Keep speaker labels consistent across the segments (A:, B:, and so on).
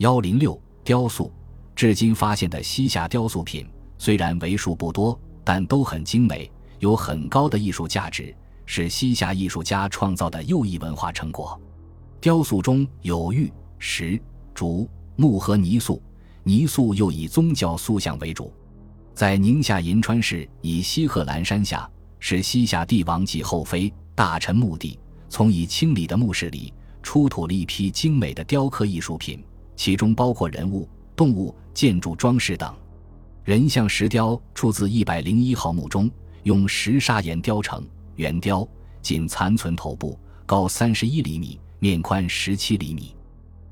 A: 幺零六雕塑，至今发现的西夏雕塑品虽然为数不多，但都很精美，有很高的艺术价值，是西夏艺术家创造的又一文化成果。雕塑中有玉、石、竹、木和泥塑，泥塑又以宗教塑像为主。在宁夏银川市以西贺兰山下，是西夏帝王及后妃大臣墓地，从已清理的墓室里出土了一批精美的雕刻艺术品。其中包括人物、动物、建筑装饰等。人像石雕出自一百零一号墓中，用石砂岩雕成，圆雕，仅残存头部，高三十一厘米，面宽十七厘米，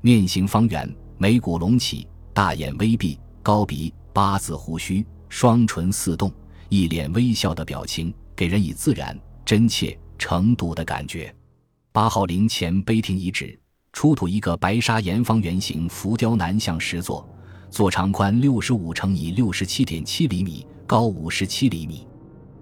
A: 面形方圆，眉骨隆起，大眼微闭，高鼻，八字胡须，双唇似动，一脸微笑的表情，给人以自然、真切、诚笃的感觉。八号陵前碑亭遗址。出土一个白沙岩方圆形浮雕南向石座，座长宽六十五乘以六十七点七厘米，高五十七厘米。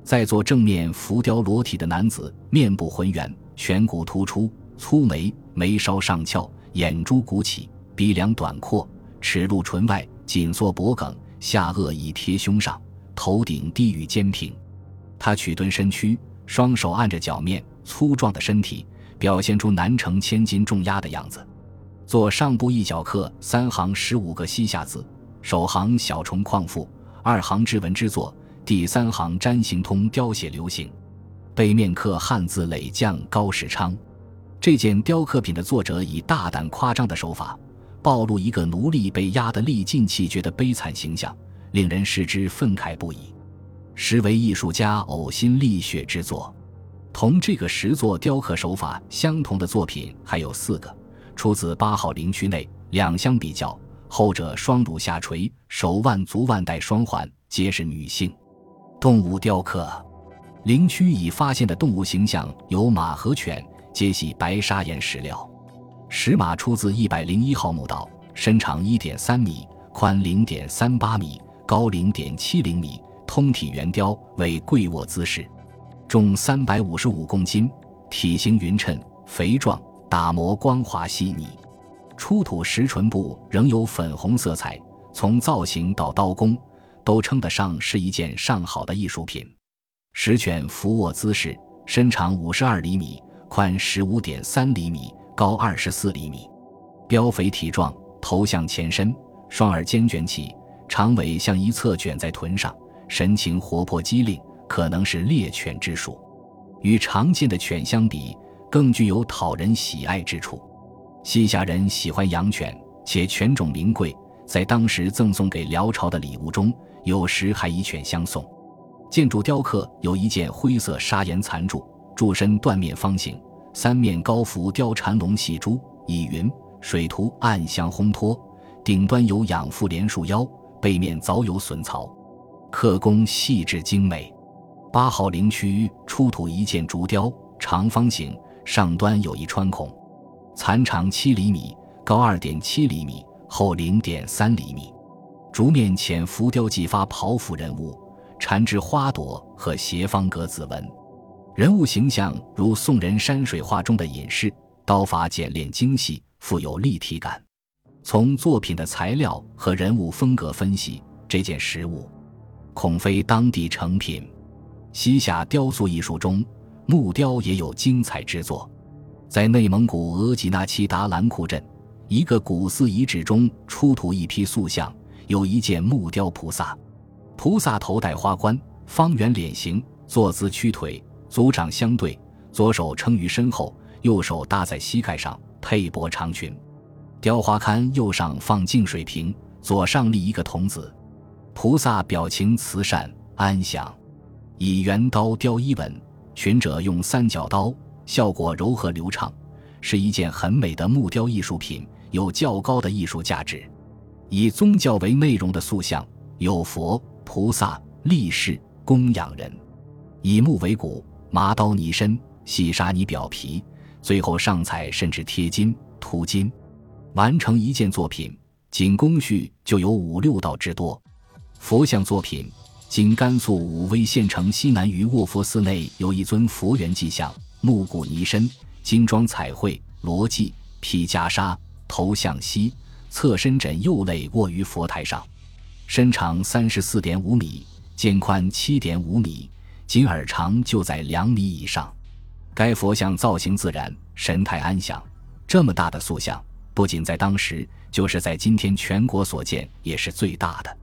A: 在座正面浮雕裸体的男子，面部浑圆，颧骨突出，粗眉，眉梢上翘，眼珠鼓起，鼻梁短阔，齿露唇外，紧缩脖颈，下颚已贴胸上，头顶低于肩平。他曲蹲身躯，双手按着脚面，粗壮的身体。表现出难承千斤重压的样子。左上部一角刻三行十五个西夏字，首行小虫旷赋，二行之文之作，第三行占形通雕写流行。背面刻汉字累将高世昌。这件雕刻品的作者以大胆夸张的手法，暴露一个奴隶被压得力尽气绝的悲惨形象，令人视之愤慨不已，实为艺术家呕心沥血之作。同这个石座雕刻手法相同的作品还有四个，出自八号陵区内。两相比较，后者双乳下垂，手腕足腕带双环，皆是女性。动物雕刻，陵区已发现的动物形象有马和犬，皆系白砂岩石料。石马出自一百零一号墓道，身长一点三米，宽零点三八米，高零点七零米，通体圆雕，为跪卧姿势。重三百五十五公斤，体型匀称、肥壮，打磨光滑细腻。出土石唇部仍有粉红色彩，从造型到刀工，都称得上是一件上好的艺术品。石犬伏卧姿势，身长五十二厘米，宽十五点三厘米，高二十四厘米，膘肥体壮，头向前伸，双耳尖卷起，长尾向一侧卷在臀上，神情活泼机灵。可能是猎犬之属，与常见的犬相比，更具有讨人喜爱之处。西夏人喜欢养犬，且犬种名贵，在当时赠送给辽朝的礼物中，有时还以犬相送。建筑雕刻有一件灰色砂岩残柱，柱身断面方形，三面高浮雕缠龙戏珠，以云水图暗香烘托，顶端有养父连束腰，背面早有损槽，刻工细致精美。八号陵区出土一件竹雕，长方形，上端有一穿孔，残长七厘米，高二点七厘米，厚零点三厘米。竹面浅浮雕技发袍服人物，缠枝花朵和斜方格子纹。人物形象如宋人山水画中的隐士，刀法简练精细，富有立体感。从作品的材料和人物风格分析，这件实物恐非当地成品。西夏雕塑艺术中，木雕也有精彩之作。在内蒙古额济纳旗达兰库镇一个古寺遗址中，出土一批塑像，有一件木雕菩萨。菩萨头戴花冠，方圆脸型，坐姿屈腿，足掌相对，左手撑于身后，右手搭在膝盖上，配薄长裙。雕花龛右上放净水瓶，左上立一个童子。菩萨表情慈善安详。以圆刀雕衣纹，群者用三角刀，效果柔和流畅，是一件很美的木雕艺术品，有较高的艺术价值。以宗教为内容的塑像有佛、菩萨、力士、供养人。以木为骨，麻刀泥身，细砂泥表皮，最后上彩甚至贴金、涂金，完成一件作品，仅工序就有五六道之多。佛像作品。今甘肃武威县城西南隅卧佛寺内有一尊佛缘迹像，木骨泥身，金装彩绘，罗髻，披袈裟，头向西，侧身枕右肋卧于佛台上，身长三十四点五米，肩宽七点五米，仅耳长就在两米以上。该佛像造型自然，神态安详。这么大的塑像，不仅在当时，就是在今天全国所见也是最大的。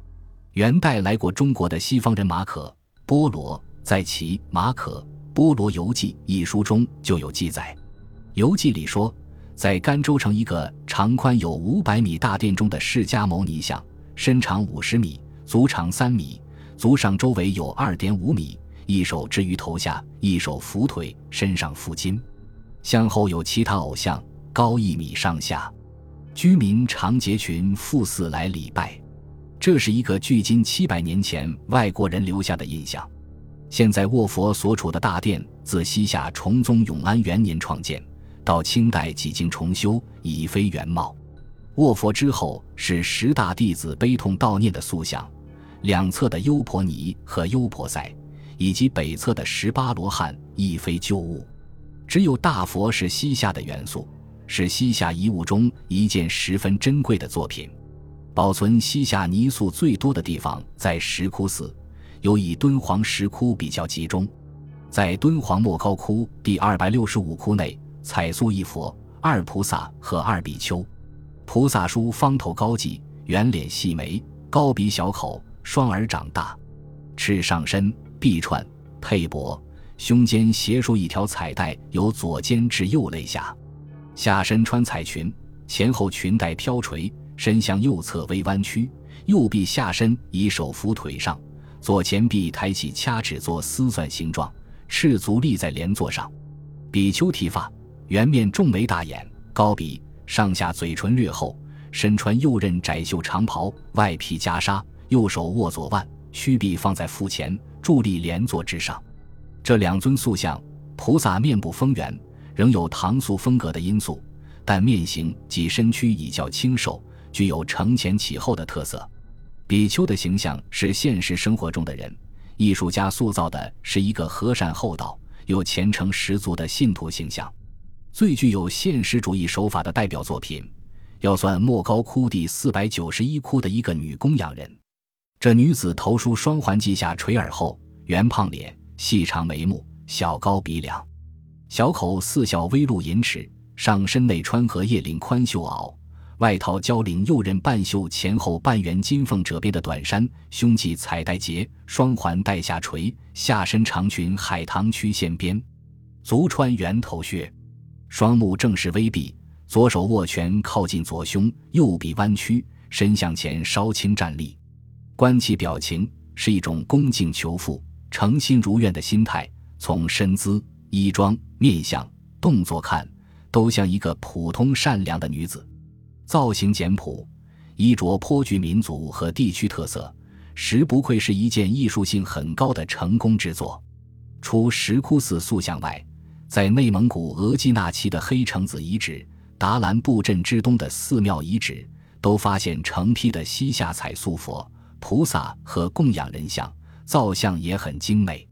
A: 元代来过中国的西方人马可·波罗，在其《马可·波罗游记》一书中就有记载。游记里说，在甘州城一个长宽有五百米大殿中的释迦牟尼像，身长五十米，足长三米，足上周围有二点五米，一手置于头下，一手扶腿，身上负金。像后有其他偶像。高一米上下，居民常结群赴寺来礼拜。这是一个距今七百年前外国人留下的印象。现在卧佛所处的大殿，自西夏崇宗永安元年创建，到清代几经重修，已非原貌。卧佛之后是十大弟子悲痛悼念的塑像，两侧的优婆尼和优婆塞，以及北侧的十八罗汉，亦非旧物。只有大佛是西夏的元素。是西夏遗物中一件十分珍贵的作品。保存西夏泥塑最多的地方在石窟寺，尤以敦煌石窟比较集中。在敦煌莫高窟第二百六十五窟内，彩塑一佛、二菩萨和二比丘。菩萨梳方头高髻，圆脸细眉，高鼻小口，双耳长大，赤上身，臂串，佩帛，胸间斜束一条彩带，由左肩至右肋下。下身穿彩裙，前后裙带飘垂，身向右侧微弯曲，右臂下身以手扶腿上，左前臂抬起掐指做丝钻形状，赤足立在莲座上。比丘剃发，圆面重眉大眼，高鼻，上下嘴唇略厚，身穿右衽窄袖长袍，外披袈裟，右手握左腕，屈臂放在腹前，伫立莲座之上。这两尊塑像，菩萨面部丰圆。仍有唐塑风格的因素，但面形及身躯已较清瘦，具有承前启后的特色。比丘的形象是现实生活中的人，艺术家塑造的是一个和善厚道、又虔诚十足的信徒形象。最具有现实主义手法的代表作品，要算莫高窟第四百九十一窟的一个女供养人。这女子头梳双环髻，下垂耳后，圆胖脸，细长眉目，小高鼻梁。小口似小微露银齿，上身内穿荷叶领宽袖袄，外套交领右衽半袖前后半圆金凤褶边的短衫，胸系彩带结，双环带下垂，下身长裙海棠曲线边，足穿圆头靴，双目正视微闭，左手握拳靠近左胸，右臂弯曲，身向前稍轻站立，观其表情是一种恭敬求富、诚心如愿的心态，从身姿。衣装、面相、动作看，都像一个普通善良的女子。造型简朴，衣着颇具民族和地区特色，实不愧是一件艺术性很高的成功之作。除石窟寺塑像外，在内蒙古额济纳旗的黑城子遗址、达兰布镇之东的寺庙遗址，都发现成批的西夏彩塑佛、菩萨和供养人像，造像也很精美。